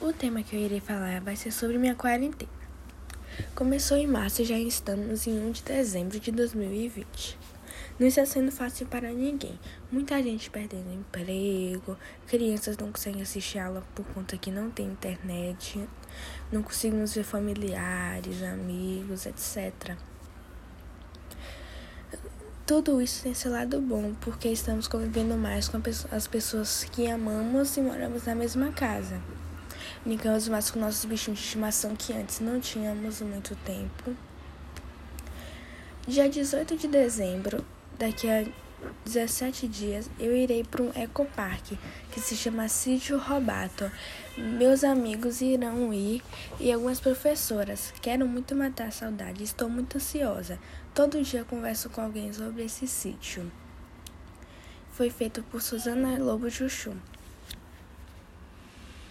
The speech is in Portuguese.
O tema que eu irei falar vai ser sobre minha quarentena. Começou em março e já estamos em 1 de dezembro de 2020. Não está sendo fácil para ninguém. Muita gente perdendo emprego, crianças não conseguem assistir aula por conta que não tem internet, não conseguimos ver familiares, amigos, etc. Tudo isso tem seu lado bom, porque estamos convivendo mais com as pessoas que amamos e moramos na mesma casa. Brincamos mais com nossos bichinhos de estimação que antes não tínhamos muito tempo. Dia 18 de dezembro, daqui a 17 dias, eu irei para um ecoparque que se chama Sítio Robato. Meus amigos irão ir e algumas professoras. Quero muito matar a saudade, estou muito ansiosa. Todo dia converso com alguém sobre esse sítio. Foi feito por Suzana Lobo Chuchu.